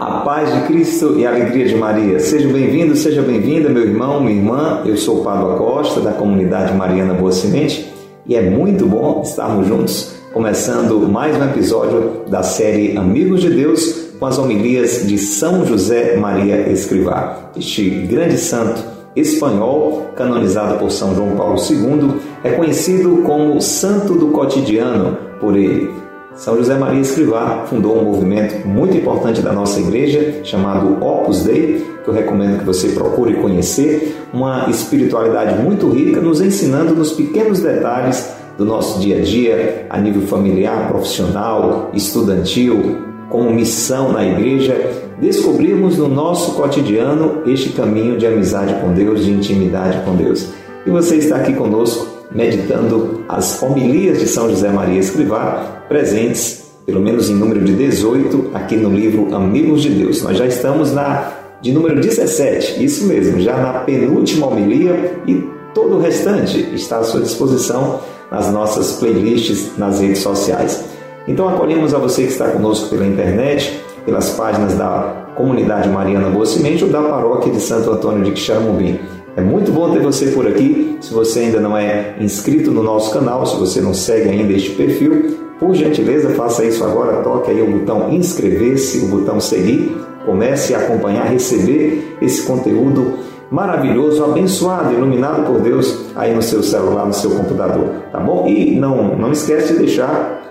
A paz de Cristo e a alegria de Maria. Seja bem-vindo, seja bem-vinda, meu irmão, minha irmã. Eu sou Pablo Acosta, da comunidade Mariana Boa Semente, e é muito bom estarmos juntos, começando mais um episódio da série Amigos de Deus com as homilias de São José Maria Escrivá. Este grande santo espanhol, canonizado por São João Paulo II, é conhecido como Santo do Cotidiano por ele. São José Maria Escrivá fundou um movimento muito importante da nossa igreja chamado Opus Dei, que eu recomendo que você procure conhecer, uma espiritualidade muito rica, nos ensinando nos pequenos detalhes do nosso dia a dia, a nível familiar, profissional, estudantil, como missão na igreja, descobrirmos no nosso cotidiano este caminho de amizade com Deus, de intimidade com Deus. E você está aqui conosco meditando as homilias de São José Maria Escrivá, presentes, pelo menos em número de 18, aqui no livro Amigos de Deus. Nós já estamos na de número 17, isso mesmo, já na penúltima homilia e todo o restante está à sua disposição nas nossas playlists nas redes sociais. Então acolhemos a você que está conosco pela internet, pelas páginas da Comunidade Mariana Boa Semente ou da Paróquia de Santo Antônio de Quixaramubim. É muito bom ter você por aqui. Se você ainda não é inscrito no nosso canal, se você não segue ainda este perfil, por gentileza faça isso agora. Toque aí o botão inscrever-se, o botão seguir. Comece a acompanhar, receber esse conteúdo maravilhoso, abençoado, iluminado por Deus aí no seu celular, no seu computador, tá bom? E não, não esquece de deixar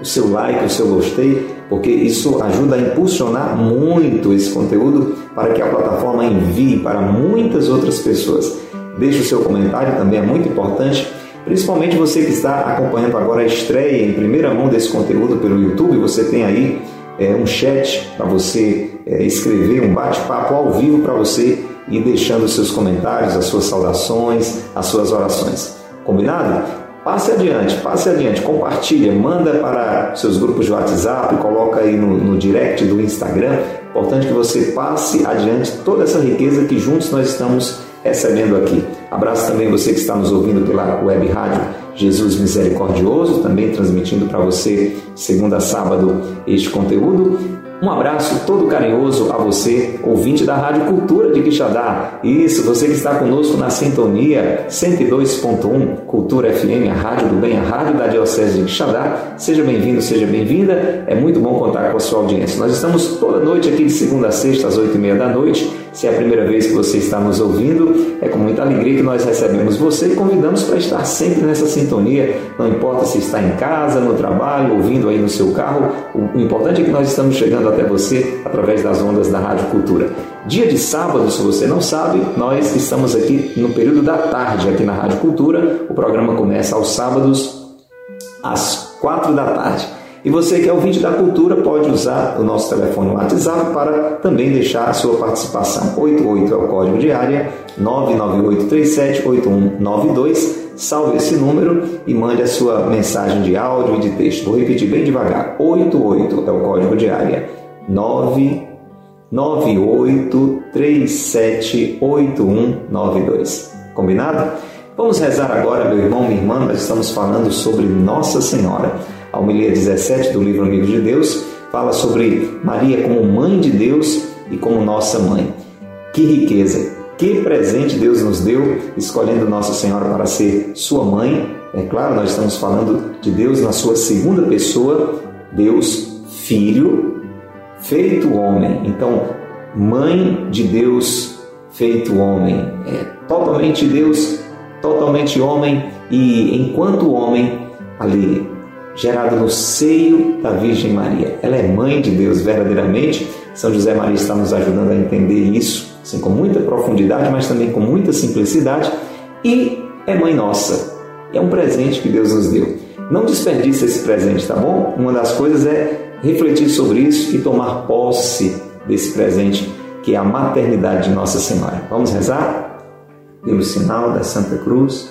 o seu like, o seu gostei, porque isso ajuda a impulsionar muito esse conteúdo para que a plataforma envie para muitas outras pessoas. Deixe o seu comentário, também é muito importante, principalmente você que está acompanhando agora a estreia em primeira mão desse conteúdo pelo YouTube. Você tem aí é, um chat para você é, escrever, um bate-papo ao vivo para você ir deixando os seus comentários, as suas saudações, as suas orações. Combinado? Passe adiante, passe adiante, compartilha, manda para seus grupos de WhatsApp, coloca aí no, no direct do Instagram. Importante que você passe adiante toda essa riqueza que juntos nós estamos recebendo aqui. Abraço também você que está nos ouvindo pela web rádio Jesus Misericordioso, também transmitindo para você segunda a sábado este conteúdo. Um abraço todo carinhoso a você, ouvinte da Rádio Cultura de Quixadá. Isso, você que está conosco na sintonia 102.1 Cultura FM, a rádio do bem, a rádio da Diocese de Quixadá. Seja bem-vindo, seja bem-vinda. É muito bom contar com a sua audiência. Nós estamos toda noite aqui de segunda a sexta às oito e meia da noite. Se é a primeira vez que você está nos ouvindo, é com muita alegria que nós recebemos você e convidamos para estar sempre nessa sintonia. Não importa se está em casa, no trabalho, ouvindo aí no seu carro, o importante é que nós estamos chegando até você através das ondas da Rádio Cultura. Dia de sábado, se você não sabe, nós estamos aqui no período da tarde, aqui na Rádio Cultura. O programa começa aos sábados, às quatro da tarde. E você que é ouvinte da cultura pode usar o nosso telefone WhatsApp para também deixar a sua participação. 88 é o código de área 998378192. Salve esse número e mande a sua mensagem de áudio e de texto. Vou repetir bem devagar. 88 é o código de área 998378192. Combinado? Vamos rezar agora, meu irmão, minha irmã. Nós estamos falando sobre Nossa Senhora. A homilia 17 do livro Amigos de Deus fala sobre Maria como mãe de Deus e como nossa mãe. Que riqueza, que presente Deus nos deu, escolhendo Nossa Senhora para ser sua mãe. É claro, nós estamos falando de Deus na sua segunda pessoa, Deus Filho, feito homem. Então, mãe de Deus, feito homem. É totalmente Deus, totalmente homem e enquanto homem ali gerado no seio da Virgem Maria. Ela é mãe de Deus verdadeiramente. São José Maria está nos ajudando a entender isso, assim, com muita profundidade, mas também com muita simplicidade. E é mãe nossa. É um presente que Deus nos deu. Não desperdice esse presente, tá bom? Uma das coisas é refletir sobre isso e tomar posse desse presente que é a maternidade de Nossa Senhora. Vamos rezar? Pelo sinal da Santa Cruz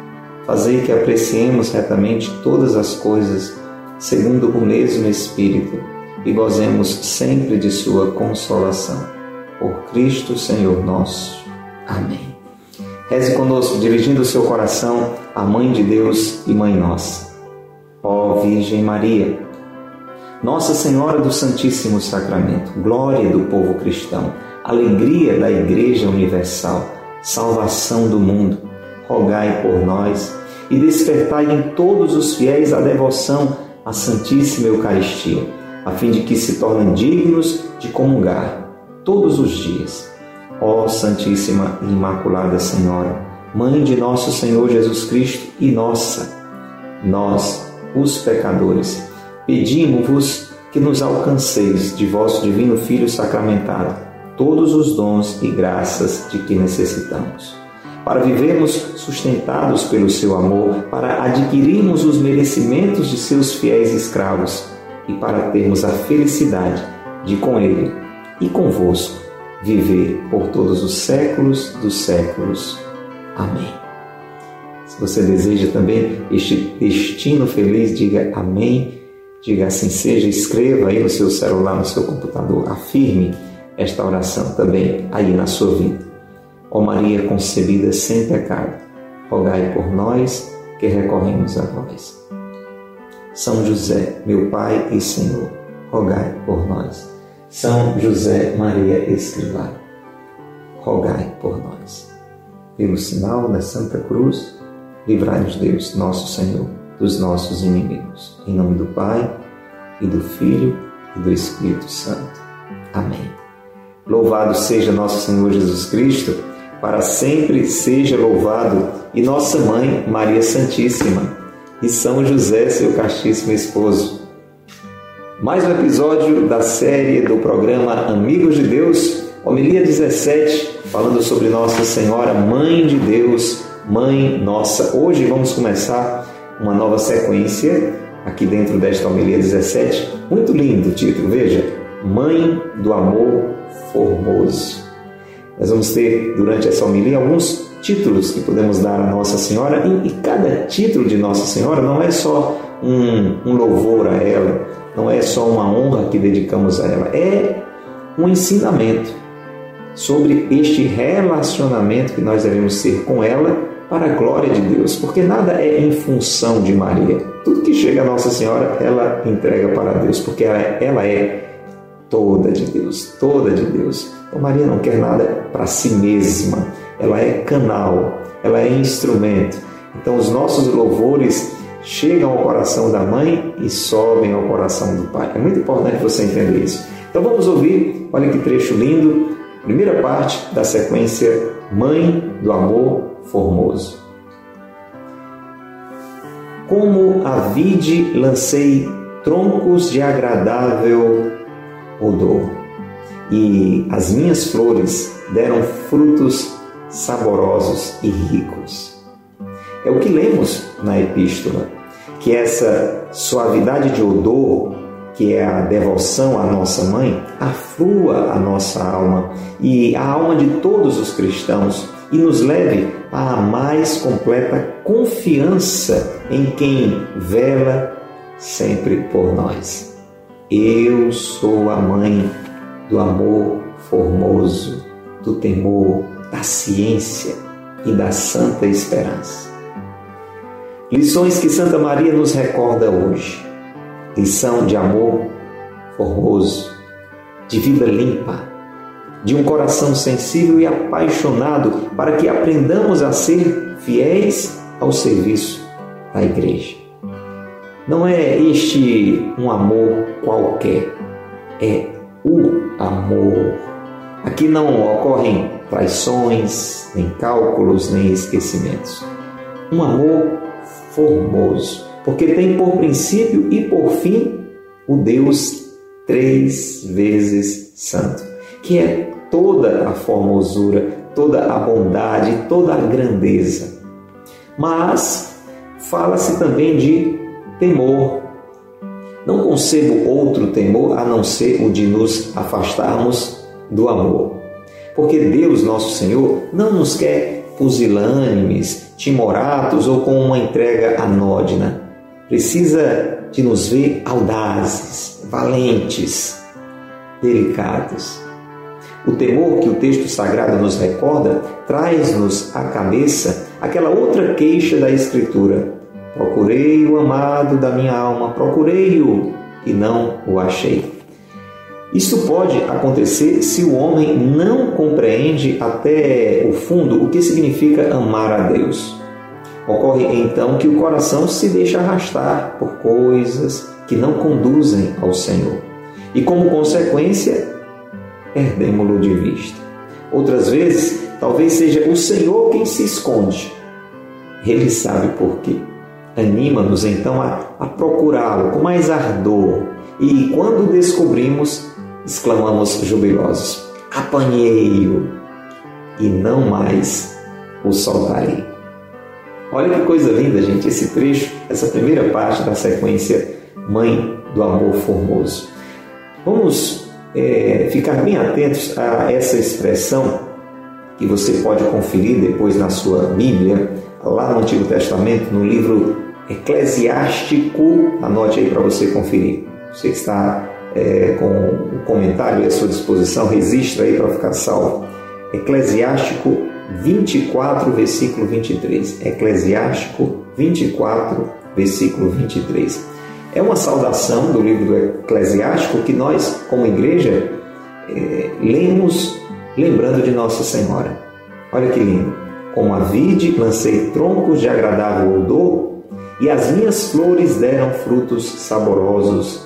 fazei que apreciemos retamente todas as coisas segundo o mesmo Espírito e gozemos sempre de Sua consolação. Por Cristo, Senhor nosso. Amém. Reze conosco, dirigindo o seu coração à Mãe de Deus e Mãe Nossa. Ó Virgem Maria, Nossa Senhora do Santíssimo Sacramento, glória do povo cristão, alegria da Igreja Universal, salvação do mundo, rogai por nós e despertai em todos os fiéis a devoção à Santíssima Eucaristia, a fim de que se tornem dignos de comungar todos os dias. Ó Santíssima e Imaculada Senhora, Mãe de nosso Senhor Jesus Cristo e nossa, nós, os pecadores, pedimos-vos que nos alcanceis de vosso divino Filho sacramentado todos os dons e graças de que necessitamos, para vivermos sustentados pelo seu amor, para adquirirmos os merecimentos de seus fiéis escravos e para termos a felicidade de com ele e convosco viver por todos os séculos dos séculos. Amém. Se você deseja também este destino feliz, diga amém. Diga assim seja, escreva aí no seu celular, no seu computador, afirme esta oração também aí na sua vida. Ó Maria concebida sem pecado, rogai por nós que recorremos a vós. São José, meu Pai e Senhor, rogai por nós. São José Maria Escrivá, rogai por nós. Pelo sinal da Santa Cruz, livrai-nos Deus, nosso Senhor, dos nossos inimigos. Em nome do Pai, e do Filho, e do Espírito Santo. Amém. Louvado seja nosso Senhor Jesus Cristo, para sempre seja louvado, e nossa Mãe, Maria Santíssima, e São José, seu castíssimo esposo mais um episódio da série do programa Amigos de Deus, homilia 17, falando sobre Nossa Senhora, Mãe de Deus, Mãe Nossa. Hoje vamos começar uma nova sequência aqui dentro desta homilia 17. Muito lindo o título, veja: Mãe do Amor Formoso. Nós vamos ter durante essa homilia alguns títulos que podemos dar a Nossa Senhora e, e cada título de Nossa Senhora não é só um, um louvor a ela, não é só uma honra que dedicamos a ela, é um ensinamento sobre este relacionamento que nós devemos ter com ela para a glória de Deus, porque nada é em função de Maria. Tudo que chega a Nossa Senhora, ela entrega para Deus, porque ela, ela é toda de Deus, toda de Deus. Então Maria não quer nada para si mesma, ela é canal, ela é instrumento. Então os nossos louvores chegam ao coração da mãe e sobem ao coração do pai. É muito importante você entender isso. Então vamos ouvir, olha que trecho lindo, primeira parte da sequência Mãe do Amor Formoso. Como a vide lancei troncos de agradável odor, e as minhas flores deram frutos saborosos e ricos. É o que lemos na epístola, que essa suavidade de odor, que é a devoção à nossa mãe, aflua a nossa alma e a alma de todos os cristãos e nos leve à mais completa confiança em quem vela sempre por nós. Eu sou a mãe do amor formoso, do temor, da ciência e da santa esperança. Lições que Santa Maria nos recorda hoje. Lição de amor formoso, de vida limpa, de um coração sensível e apaixonado, para que aprendamos a ser fiéis ao serviço da igreja. Não é este um amor qualquer, é o amor. Aqui não ocorrem traições, nem cálculos, nem esquecimentos. Um amor formoso, porque tem por princípio e por fim o Deus três vezes santo, que é toda a formosura, toda a bondade, toda a grandeza. mas fala-se também de temor. Não concebo outro temor a não ser o de nos afastarmos do amor. Porque Deus, nosso Senhor, não nos quer pusilânimes, timoratos ou com uma entrega anódina. Precisa de nos ver audazes, valentes, delicados. O temor que o texto sagrado nos recorda traz-nos à cabeça aquela outra queixa da Escritura. Procurei o amado da minha alma, procurei-o e não o achei. Isso pode acontecer se o homem não compreende até o fundo o que significa amar a Deus. Ocorre então que o coração se deixa arrastar por coisas que não conduzem ao Senhor. E como consequência, perdemos-lo de vista. Outras vezes, talvez seja o Senhor quem se esconde. Ele sabe por quê. Anima-nos então a, a procurá-lo com mais ardor. E quando descobrimos, exclamamos jubilosos: Apanhei-o e não mais o soltarei. Olha que coisa linda, gente, esse trecho, essa primeira parte da sequência Mãe do Amor Formoso. Vamos é, ficar bem atentos a essa expressão que você pode conferir depois na sua Bíblia, lá no Antigo Testamento, no livro Eclesiástico. Anote aí para você conferir. Você que está é, com o comentário à sua disposição, registra aí para ficar salvo. Eclesiástico 24, versículo 23. Eclesiástico 24, versículo 23. É uma saudação do livro do Eclesiástico que nós, como igreja, é, lemos lembrando de Nossa Senhora. Olha que lindo. Como a vide, lancei troncos de agradável odor, e as minhas flores deram frutos saborosos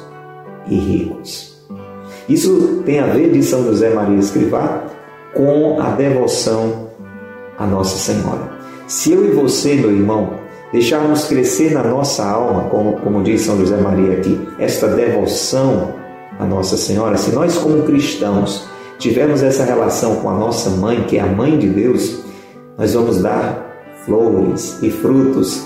e ricos. Isso tem a ver, de São José Maria Escrivá, com a devoção a Nossa Senhora. Se eu e você, meu irmão, deixarmos crescer na nossa alma, como, como diz São José Maria aqui, esta devoção a Nossa Senhora, se nós, como cristãos, tivermos essa relação com a nossa mãe, que é a mãe de Deus, nós vamos dar flores e frutos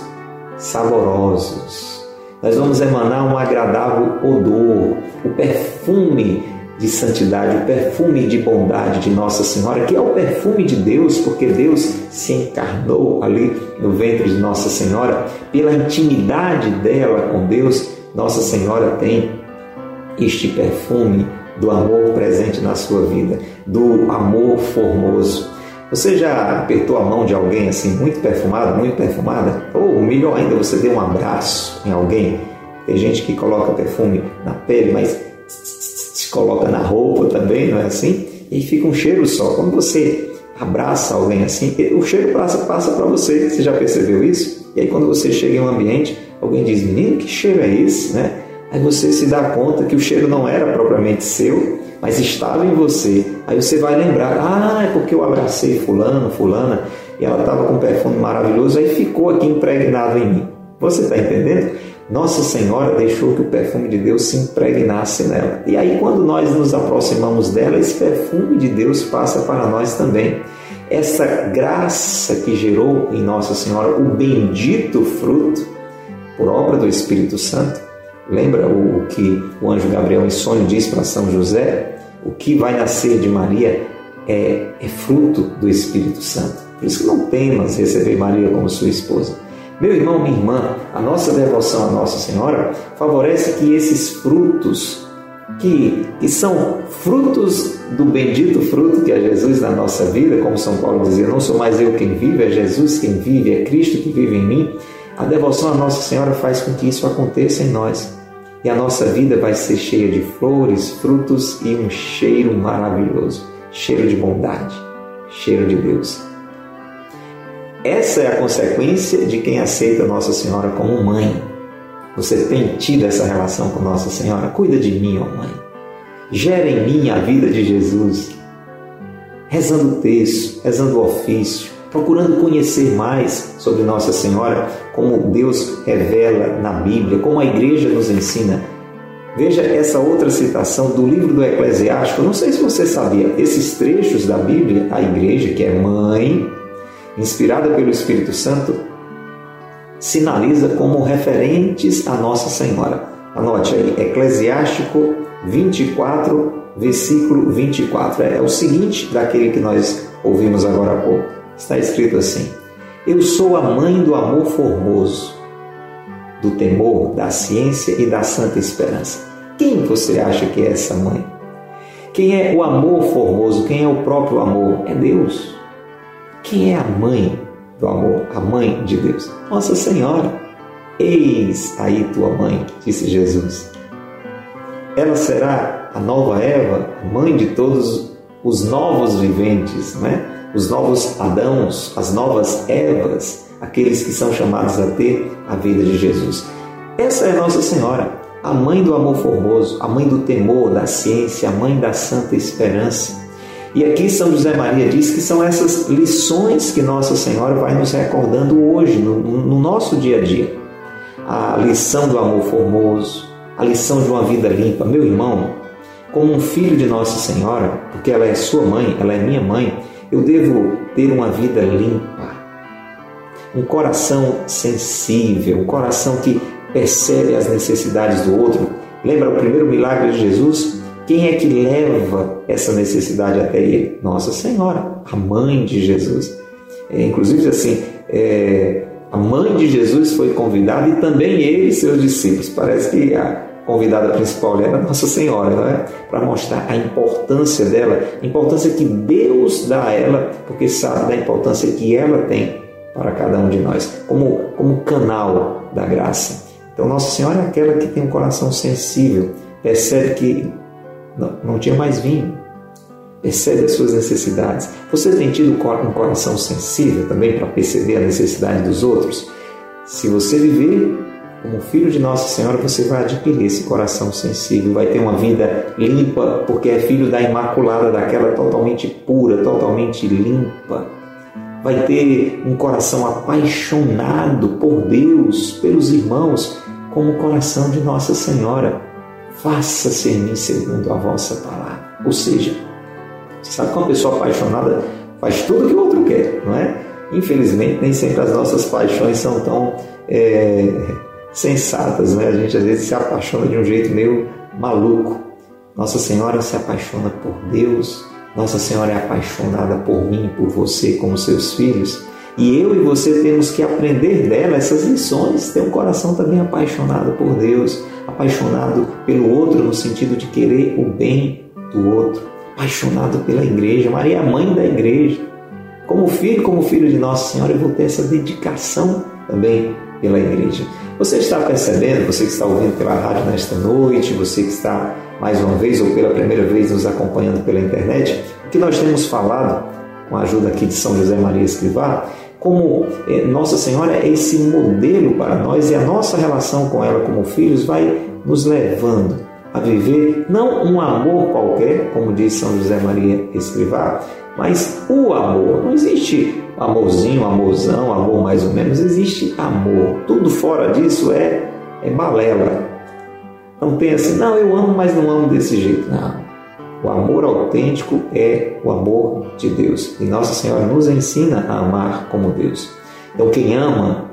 saborosos nós vamos emanar um agradável odor, o perfume de santidade, o perfume de bondade de Nossa Senhora, que é o perfume de Deus, porque Deus se encarnou ali no ventre de Nossa Senhora, pela intimidade dela com Deus, Nossa Senhora tem este perfume do amor presente na sua vida, do amor formoso. Você já apertou a mão de alguém assim, muito perfumado, muito perfumada? Ou melhor ainda, você deu um abraço em alguém? Tem gente que coloca perfume na pele, mas se coloca na roupa também, não é assim? E fica um cheiro só. Quando você abraça alguém assim, o cheiro passa, passa para você. Você já percebeu isso? E aí quando você chega em um ambiente, alguém diz, menino, que cheiro é esse? Né? Aí você se dá conta que o cheiro não era propriamente seu, mas estava em você. Aí você vai lembrar, ah, é porque eu abracei fulano, fulana, e ela estava com um perfume maravilhoso, aí ficou aqui impregnado em mim. Você está entendendo? Nossa Senhora deixou que o perfume de Deus se impregnasse nela. E aí, quando nós nos aproximamos dela, esse perfume de Deus passa para nós também. Essa graça que gerou em Nossa Senhora o bendito fruto, por obra do Espírito Santo, Lembra o que o anjo Gabriel em sonho diz para São José? O que vai nascer de Maria é, é fruto do Espírito Santo. Por isso que não temas receber Maria como sua esposa. Meu irmão, minha irmã, a nossa devoção à Nossa Senhora favorece que esses frutos, que, que são frutos do bendito fruto que é Jesus na nossa vida, como São Paulo dizia, não sou mais eu quem vive, é Jesus quem vive, é Cristo que vive em mim. A devoção à Nossa Senhora faz com que isso aconteça em nós e a nossa vida vai ser cheia de flores, frutos e um cheiro maravilhoso cheiro de bondade, cheiro de Deus. Essa é a consequência de quem aceita Nossa Senhora como mãe. Você tem tido essa relação com Nossa Senhora? Cuida de mim, ó mãe. Gera em mim a vida de Jesus. Rezando o texto, rezando o ofício, procurando conhecer mais sobre Nossa Senhora, como Deus revela na Bíblia, como a igreja nos ensina. Veja essa outra citação do livro do Eclesiástico. Não sei se você sabia, esses trechos da Bíblia, a igreja, que é mãe, inspirada pelo Espírito Santo, sinaliza como referentes a Nossa Senhora. Anote aí, Eclesiástico 24, versículo 24. É, o seguinte daquele que nós ouvimos agora há pouco. Está escrito assim: Eu sou a mãe do amor formoso, do temor, da ciência e da santa esperança. Quem você acha que é essa mãe? Quem é o amor formoso? Quem é o próprio amor? É Deus. Quem é a mãe do amor? A mãe de Deus? Nossa Senhora. Eis aí tua mãe, disse Jesus. Ela será a nova Eva, mãe de todos os novos viventes, né? Os novos Adãos, as novas Evas, aqueles que são chamados a ter a vida de Jesus. Essa é Nossa Senhora, a mãe do amor formoso, a mãe do temor, da ciência, a mãe da santa esperança. E aqui São José Maria diz que são essas lições que Nossa Senhora vai nos recordando hoje, no, no nosso dia a dia. A lição do amor formoso, a lição de uma vida limpa. Meu irmão, como um filho de Nossa Senhora, porque ela é sua mãe, ela é minha mãe, eu devo ter uma vida limpa, um coração sensível, um coração que percebe as necessidades do outro. Lembra o primeiro milagre de Jesus? Quem é que leva essa necessidade até ele? Nossa Senhora, a mãe de Jesus. É, inclusive, assim, é, a mãe de Jesus foi convidada e também ele e seus discípulos. Parece que a convidada principal era Nossa Senhora, é? Para mostrar a importância dela, a importância que Deus dá a ela, porque sabe da importância que ela tem para cada um de nós, como, como canal da graça. Então, Nossa Senhora é aquela que tem um coração sensível, percebe que não, não tinha mais vinho, percebe as suas necessidades. Você tem tido um coração sensível também para perceber a necessidade dos outros? Se você viver como filho de Nossa Senhora, você vai adquirir esse coração sensível, vai ter uma vida limpa, porque é filho da Imaculada, daquela totalmente pura, totalmente limpa. Vai ter um coração apaixonado por Deus, pelos irmãos, como o coração de Nossa Senhora. Faça-se em mim segundo a vossa palavra. Ou seja, você sabe que uma pessoa apaixonada faz tudo o que o outro quer, não é? Infelizmente, nem sempre as nossas paixões são tão é, sensatas, né? A gente às vezes se apaixona de um jeito meio maluco. Nossa Senhora se apaixona por Deus, Nossa Senhora é apaixonada por mim, por você, como seus filhos. E eu e você temos que aprender dela essas lições, ter um coração também apaixonado por Deus, apaixonado pelo outro no sentido de querer o bem do outro, apaixonado pela igreja. Maria é a mãe da igreja. Como filho, como filho de Nossa Senhora, eu vou ter essa dedicação também pela igreja. Você está percebendo, você que está ouvindo pela rádio nesta noite, você que está mais uma vez ou pela primeira vez nos acompanhando pela internet, o que nós temos falado com a ajuda aqui de São José Maria Escrivá como eh, Nossa Senhora é esse modelo para nós e a nossa relação com ela como filhos vai nos levando a viver não um amor qualquer, como diz São José Maria Escrivá, mas o amor. Não existe amorzinho, amorzão, amor mais ou menos, existe amor. Tudo fora disso é, é balela. Não pense, não, eu amo, mas não amo desse jeito. Não. O amor autêntico é o amor de Deus. E Nossa Senhora nos ensina a amar como Deus. Então, quem ama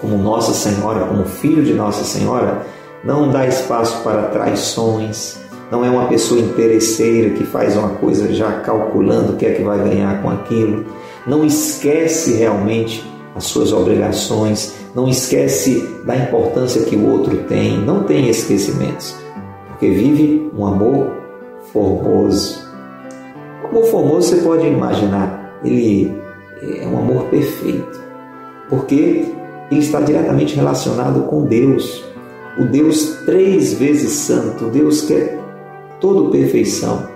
como Nossa Senhora, como filho de Nossa Senhora, não dá espaço para traições, não é uma pessoa interesseira que faz uma coisa já calculando o que é que vai ganhar com aquilo, não esquece realmente as suas obrigações, não esquece da importância que o outro tem, não tem esquecimentos, porque vive um amor formoso. O amor formoso você pode imaginar, ele é um amor perfeito, porque ele está diretamente relacionado com Deus, o Deus três vezes santo, o Deus que é todo perfeição,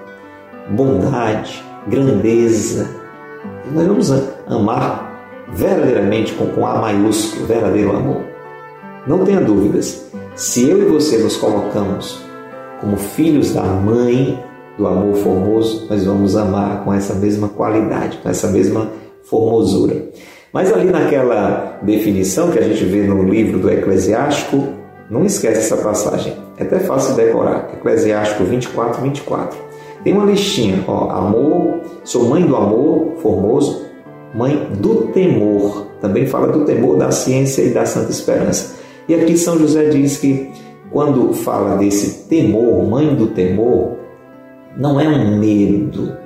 bondade, grandeza. E nós vamos amar verdadeiramente com, com A maiúsculo, verdadeiro amor. Não tenha dúvidas, se eu e você nos colocamos como filhos da mãe do amor formoso, nós vamos amar com essa mesma qualidade, com essa mesma formosura. Mas ali naquela definição que a gente vê no livro do Eclesiástico, não esquece essa passagem. É até fácil de decorar. Eclesiástico 24, 24. Tem uma listinha, ó, amor, sou mãe do amor formoso, mãe do temor, também fala do temor, da ciência e da santa esperança. E aqui São José diz que quando fala desse temor, mãe do temor, não é um medo,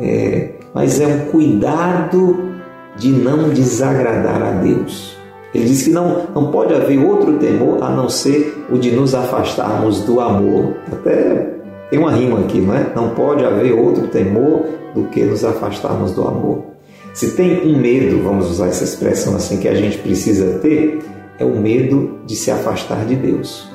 é, mas é um cuidado de não desagradar a Deus. Ele diz que não, não pode haver outro temor a não ser o de nos afastarmos do amor. Até tem uma rima aqui, não é? Não pode haver outro temor do que nos afastarmos do amor. Se tem um medo, vamos usar essa expressão assim, que a gente precisa ter, é o medo de se afastar de Deus.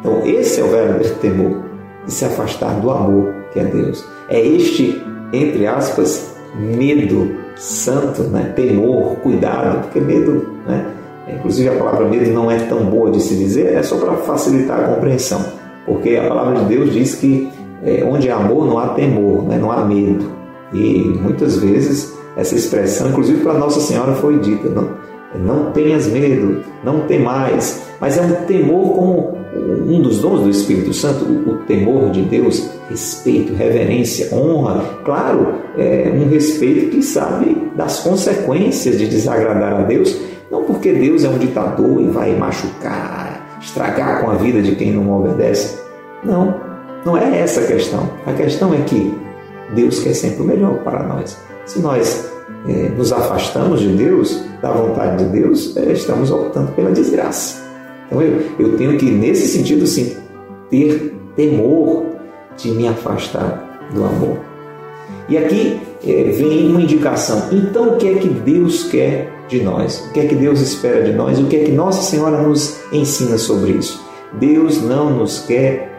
Então, esse é o verdadeiro temor, de se afastar do amor que é Deus. É este, entre aspas, medo santo, né? temor, cuidado, porque medo, né? inclusive a palavra medo não é tão boa de se dizer, é só para facilitar a compreensão, porque a palavra de Deus diz que é, onde há amor não há temor, né? não há medo. E muitas vezes essa expressão, inclusive para Nossa Senhora, foi dita: não, não tenhas medo, não tem mais. Mas é um temor como um dos dons do Espírito Santo, o temor de Deus, respeito, reverência, honra. Claro, é um respeito que sabe das consequências de desagradar a Deus, não porque Deus é um ditador e vai machucar, estragar com a vida de quem não obedece. Não, não é essa a questão. A questão é que Deus quer sempre o melhor para nós. Se nós é, nos afastamos de Deus, da vontade de Deus, é, estamos optando pela desgraça. Então eu, eu tenho que, nesse sentido, sim, ter temor de me afastar do amor. E aqui é, vem uma indicação. Então, o que é que Deus quer de nós? O que é que Deus espera de nós? O que é que Nossa Senhora nos ensina sobre isso? Deus não nos quer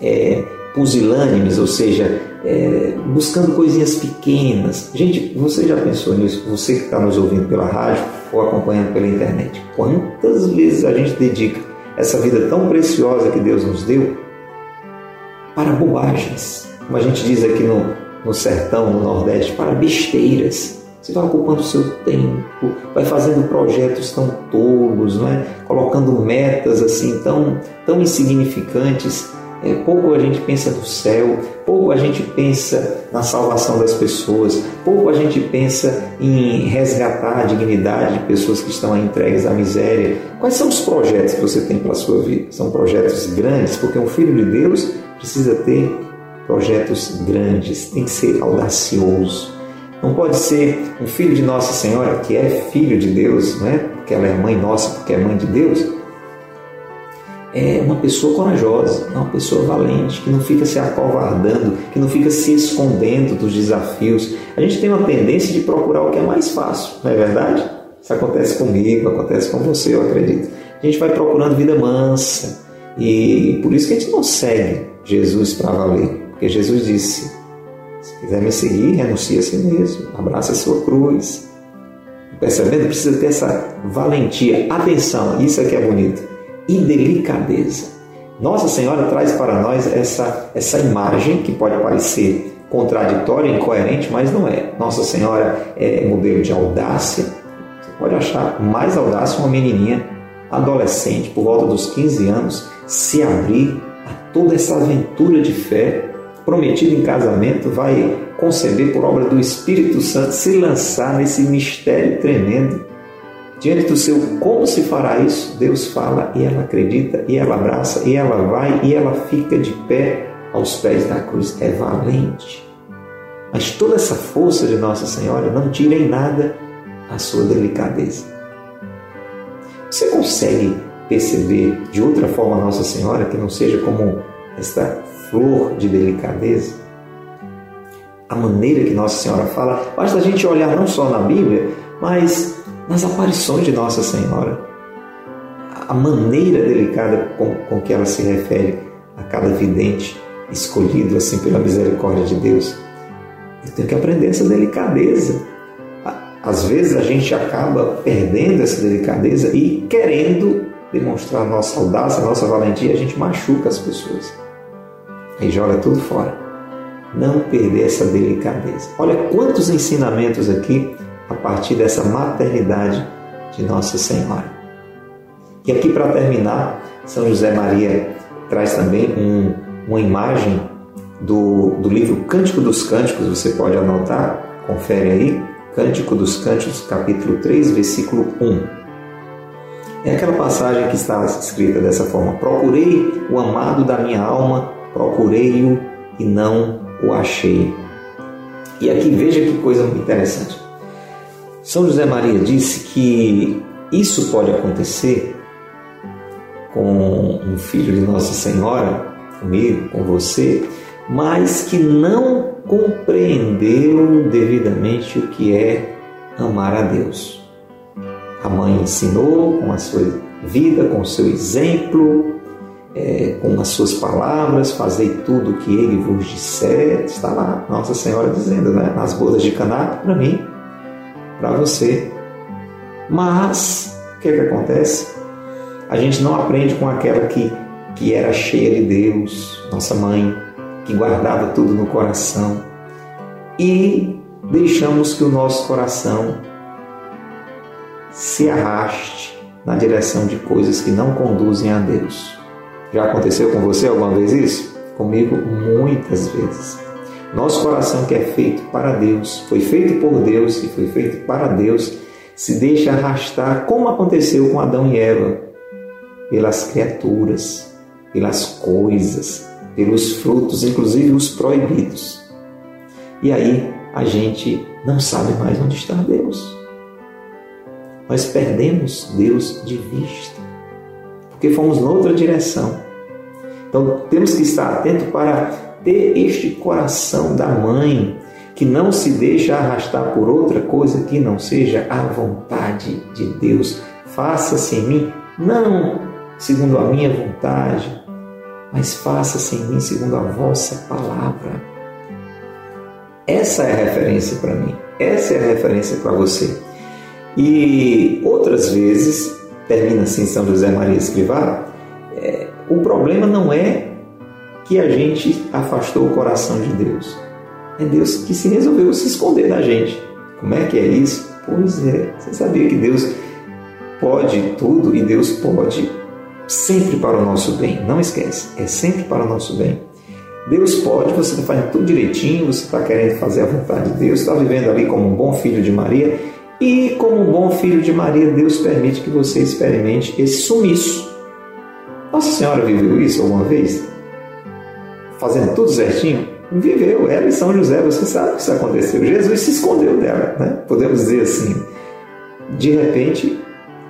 é, pusilânimes, ou seja, é, buscando coisinhas pequenas. Gente, você já pensou nisso? Você que está nos ouvindo pela rádio ou acompanhando pela internet, quantas vezes a gente dedica essa vida tão preciosa que Deus nos deu para bobagens, como a gente diz aqui no, no sertão, no Nordeste, para besteiras. Você vai ocupando o seu tempo, vai fazendo projetos tão tolos, não é? colocando metas assim tão, tão insignificantes é, pouco a gente pensa no céu, pouco a gente pensa na salvação das pessoas, pouco a gente pensa em resgatar a dignidade de pessoas que estão entregues à miséria. Quais são os projetos que você tem para a sua vida? São projetos grandes, porque um filho de Deus precisa ter projetos grandes, tem que ser audacioso. Não pode ser um filho de Nossa Senhora, que é filho de Deus, não é? porque ela é mãe nossa, porque é mãe de Deus, é uma pessoa corajosa, é uma pessoa valente, que não fica se acovardando, que não fica se escondendo dos desafios. A gente tem uma tendência de procurar o que é mais fácil, não é verdade? Isso acontece comigo, acontece com você, eu acredito. A gente vai procurando vida mansa e por isso que a gente não segue Jesus para valer, porque Jesus disse: se quiser me seguir, renuncie a si mesmo, abraça a sua cruz. Percebendo? Precisa ter essa valentia. Atenção, isso aqui é bonito e delicadeza. Nossa Senhora traz para nós essa, essa imagem que pode parecer contraditória, incoerente, mas não é. Nossa Senhora é modelo de audácia. Você pode achar mais audácia uma menininha adolescente, por volta dos 15 anos, se abrir a toda essa aventura de fé, prometida em casamento, vai conceber por obra do Espírito Santo, se lançar nesse mistério tremendo Diante do seu como se fará isso, Deus fala e ela acredita, e ela abraça, e ela vai, e ela fica de pé aos pés da cruz. É valente. Mas toda essa força de Nossa Senhora não tira em nada a sua delicadeza. Você consegue perceber de outra forma Nossa Senhora que não seja como esta flor de delicadeza? A maneira que Nossa Senhora fala, basta a gente olhar não só na Bíblia, mas nas aparições de Nossa Senhora, a maneira delicada com, com que ela se refere a cada vidente escolhido assim pela misericórdia de Deus. Eu tenho que aprender essa delicadeza. Às vezes a gente acaba perdendo essa delicadeza e querendo demonstrar nossa audácia, nossa valentia, a gente machuca as pessoas. Aí joga tudo fora. Não perder essa delicadeza. Olha quantos ensinamentos aqui a partir dessa maternidade de Nossa Senhora. E aqui, para terminar, São José Maria traz também um, uma imagem do, do livro Cântico dos Cânticos, você pode anotar, confere aí, Cântico dos Cânticos, capítulo 3, versículo 1. É aquela passagem que está escrita dessa forma: Procurei o amado da minha alma, procurei-o e não o achei. E aqui veja que coisa interessante. São José Maria disse que isso pode acontecer com um filho de Nossa Senhora, comigo, com você, mas que não compreendeu devidamente o que é amar a Deus. A mãe ensinou com a sua vida, com o seu exemplo, é, com as suas palavras, fazei tudo o que ele vos disser. Está lá Nossa Senhora dizendo, né? Nas bodas de Caná, para mim, para você. Mas, o que, que acontece? A gente não aprende com aquela que, que era cheia de Deus, nossa mãe, que guardava tudo no coração, e deixamos que o nosso coração se arraste na direção de coisas que não conduzem a Deus. Já aconteceu com você alguma vez isso? Comigo, muitas vezes. Nosso coração que é feito para Deus, foi feito por Deus e foi feito para Deus, se deixa arrastar, como aconteceu com Adão e Eva, pelas criaturas, pelas coisas, pelos frutos, inclusive os proibidos. E aí a gente não sabe mais onde está Deus. Nós perdemos Deus de vista, porque fomos noutra direção. Então temos que estar atento para ter este coração da mãe que não se deixa arrastar por outra coisa que não seja a vontade de Deus. Faça-se em mim, não segundo a minha vontade, mas faça-se em mim segundo a vossa palavra. Essa é a referência para mim, essa é a referência para você. E outras vezes, termina assim São José Maria Escrivá, é, o problema não é que a gente afastou o coração de Deus. É Deus que se resolveu se esconder da gente. Como é que é isso? Pois é, você sabia que Deus pode tudo e Deus pode sempre para o nosso bem. Não esquece, é sempre para o nosso bem. Deus pode, você está fazendo tudo direitinho, você está querendo fazer a vontade de Deus, está vivendo ali como um bom filho de Maria, e como um bom filho de Maria, Deus permite que você experimente esse sumiço. Nossa Senhora viveu isso alguma vez? Fazendo tudo certinho? Viveu, ela e São José, você sabe que isso aconteceu. Jesus se escondeu dela, né? podemos dizer assim. De repente,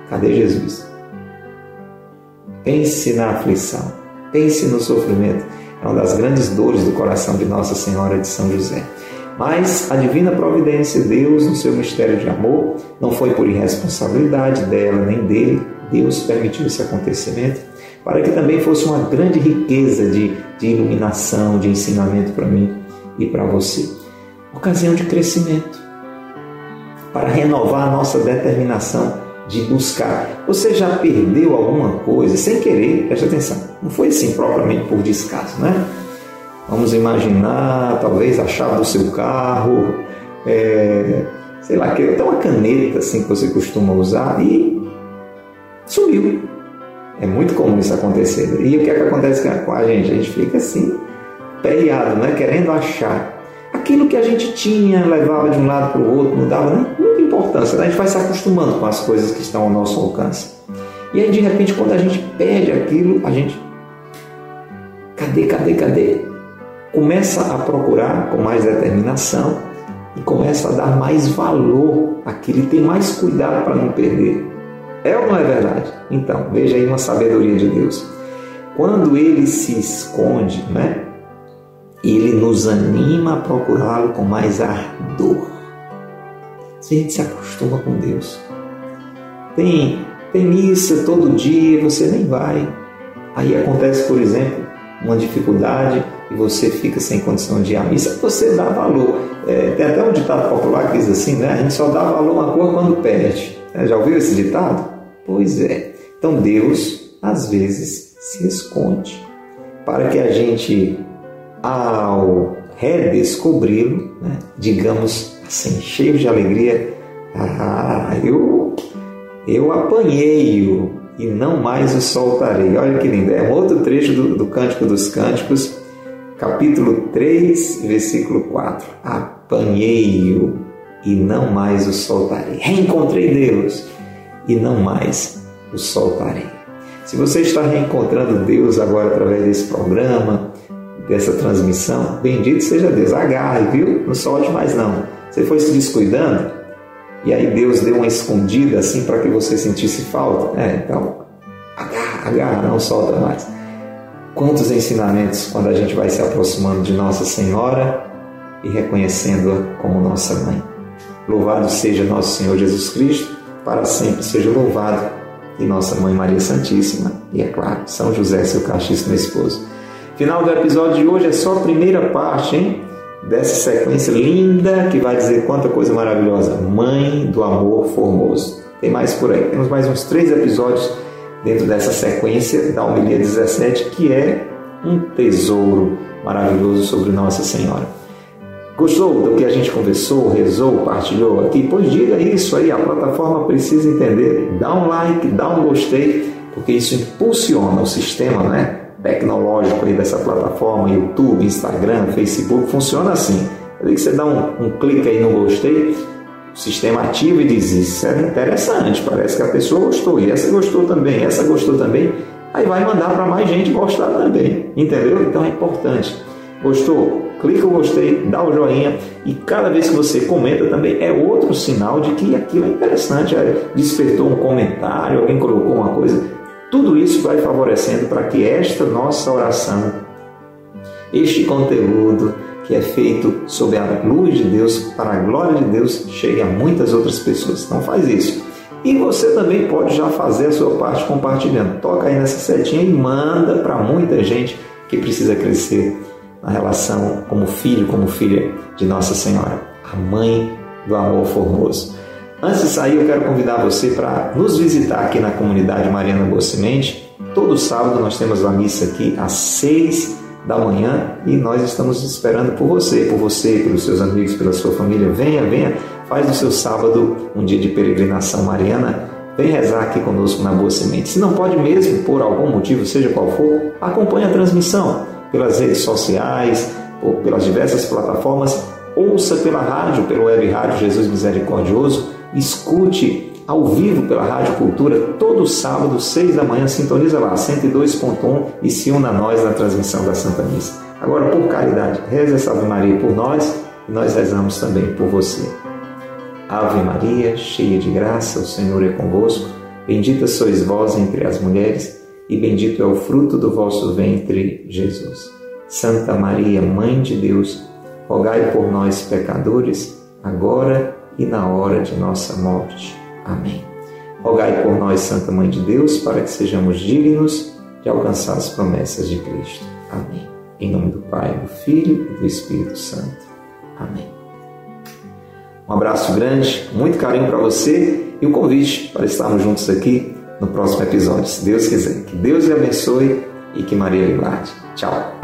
cadê Jesus? Pense na aflição, pense no sofrimento. É uma das grandes dores do coração de Nossa Senhora de São José. Mas a divina providência, Deus, no seu mistério de amor, não foi por irresponsabilidade dela nem dele, Deus permitiu esse acontecimento para que também fosse uma grande riqueza de, de iluminação, de ensinamento para mim e para você. Ocasião de crescimento, para renovar a nossa determinação de buscar. Você já perdeu alguma coisa sem querer? Preste atenção. Não foi assim propriamente por descaso, né? Vamos imaginar, talvez, a chave do seu carro, é, sei lá, até uma caneta assim que você costuma usar e sumiu. É muito comum isso acontecer. E o que é que acontece com a gente? A gente fica assim, perreado, né? querendo achar. Aquilo que a gente tinha, levava de um lado para o outro, não dava nem muita importância. Né? A gente vai se acostumando com as coisas que estão ao nosso alcance. E aí, de repente, quando a gente perde aquilo, a gente. Cadê, cadê, cadê? Começa a procurar com mais determinação e começa a dar mais valor àquilo e mais cuidado para não perder. É ou não é verdade? Então, veja aí uma sabedoria de Deus. Quando ele se esconde, né? ele nos anima a procurá-lo com mais ardor. Se a gente se acostuma com Deus. Tem, tem missa todo dia, você nem vai. Aí acontece, por exemplo, uma dificuldade e você fica sem condição de ir à missa, você dá valor. É, tem até um ditado popular que diz assim, né? A gente só dá valor a uma coisa quando perde. É, já ouviu esse ditado? Pois é. Então Deus, às vezes, se esconde para que a gente ao redescobri-lo, né, digamos assim, cheio de alegria, ah, eu, eu apanhei-o e não mais o soltarei. Olha que lindo, é um outro trecho do, do Cântico dos Cânticos, capítulo 3, versículo 4. Apanhei-o e não mais o soltarei. Reencontrei Deus e não mais o soltarei. Se você está reencontrando Deus agora através desse programa, dessa transmissão, bendito seja Deus. Agarre, viu? Não solte mais não. Você foi se descuidando e aí Deus deu uma escondida assim para que você sentisse falta. É, então agarra, agarra, não solta mais. Quantos ensinamentos quando a gente vai se aproximando de Nossa Senhora e reconhecendo-a como nossa mãe. Louvado seja nosso Senhor Jesus Cristo, para sempre seja louvado, e nossa mãe Maria Santíssima, e é claro, São José, seu castíssimo esposo. Final do episódio de hoje é só a primeira parte, hein? Dessa sequência linda que vai dizer quanta coisa maravilhosa. Mãe do amor formoso. Tem mais por aí. Temos mais uns três episódios dentro dessa sequência da homilia 17, que é um tesouro maravilhoso sobre Nossa Senhora. Gostou do que a gente conversou, rezou, partilhou aqui? Pois diga isso aí, a plataforma precisa entender. Dá um like, dá um gostei, porque isso impulsiona o sistema né, tecnológico aí dessa plataforma, YouTube, Instagram, Facebook, funciona assim. que você dá um, um clique aí no gostei, sistema ativa e diz: Isso é interessante, parece que a pessoa gostou, e essa gostou também, essa gostou também. Aí vai mandar para mais gente gostar também, entendeu? Então é importante. Gostou? Clica o gostei, dá o joinha e cada vez que você comenta também é outro sinal de que aquilo é interessante. Despertou um comentário, alguém colocou uma coisa. Tudo isso vai favorecendo para que esta nossa oração, este conteúdo, que é feito sob a luz de Deus, para a glória de Deus, chegue a muitas outras pessoas. Então faz isso. E você também pode já fazer a sua parte compartilhando. Toca aí nessa setinha e manda para muita gente que precisa crescer na relação como filho, como filha de Nossa Senhora, a mãe do amor formoso. Antes de sair, eu quero convidar você para nos visitar aqui na comunidade Mariana Boa Semente. Todo sábado nós temos a missa aqui às seis da manhã e nós estamos esperando por você, por você, pelos seus amigos, pela sua família. Venha, venha, faz do seu sábado um dia de peregrinação mariana. Vem rezar aqui conosco na Boa Semente. Se não pode mesmo, por algum motivo, seja qual for, acompanhe a transmissão pelas redes sociais, ou pelas diversas plataformas. Ouça pela rádio, pelo web rádio Jesus Misericordioso. Escute ao vivo pela Rádio Cultura, todo sábado, seis da manhã, sintoniza lá, 102.1 e se una a nós na transmissão da Santa Missa. Agora, por caridade, reze essa Ave Maria por nós e nós rezamos também por você. Ave Maria, cheia de graça, o Senhor é convosco. Bendita sois vós entre as mulheres, e bendito é o fruto do vosso ventre, Jesus. Santa Maria, Mãe de Deus, rogai por nós, pecadores, agora e na hora de nossa morte. Amém. Rogai por nós, Santa Mãe de Deus, para que sejamos dignos de alcançar as promessas de Cristo. Amém. Em nome do Pai, do Filho e do Espírito Santo. Amém. Um abraço grande, muito carinho para você e o convite para estarmos juntos aqui no próximo episódio, se Deus quiser. Que Deus lhe abençoe e que Maria lhe guarde. Tchau.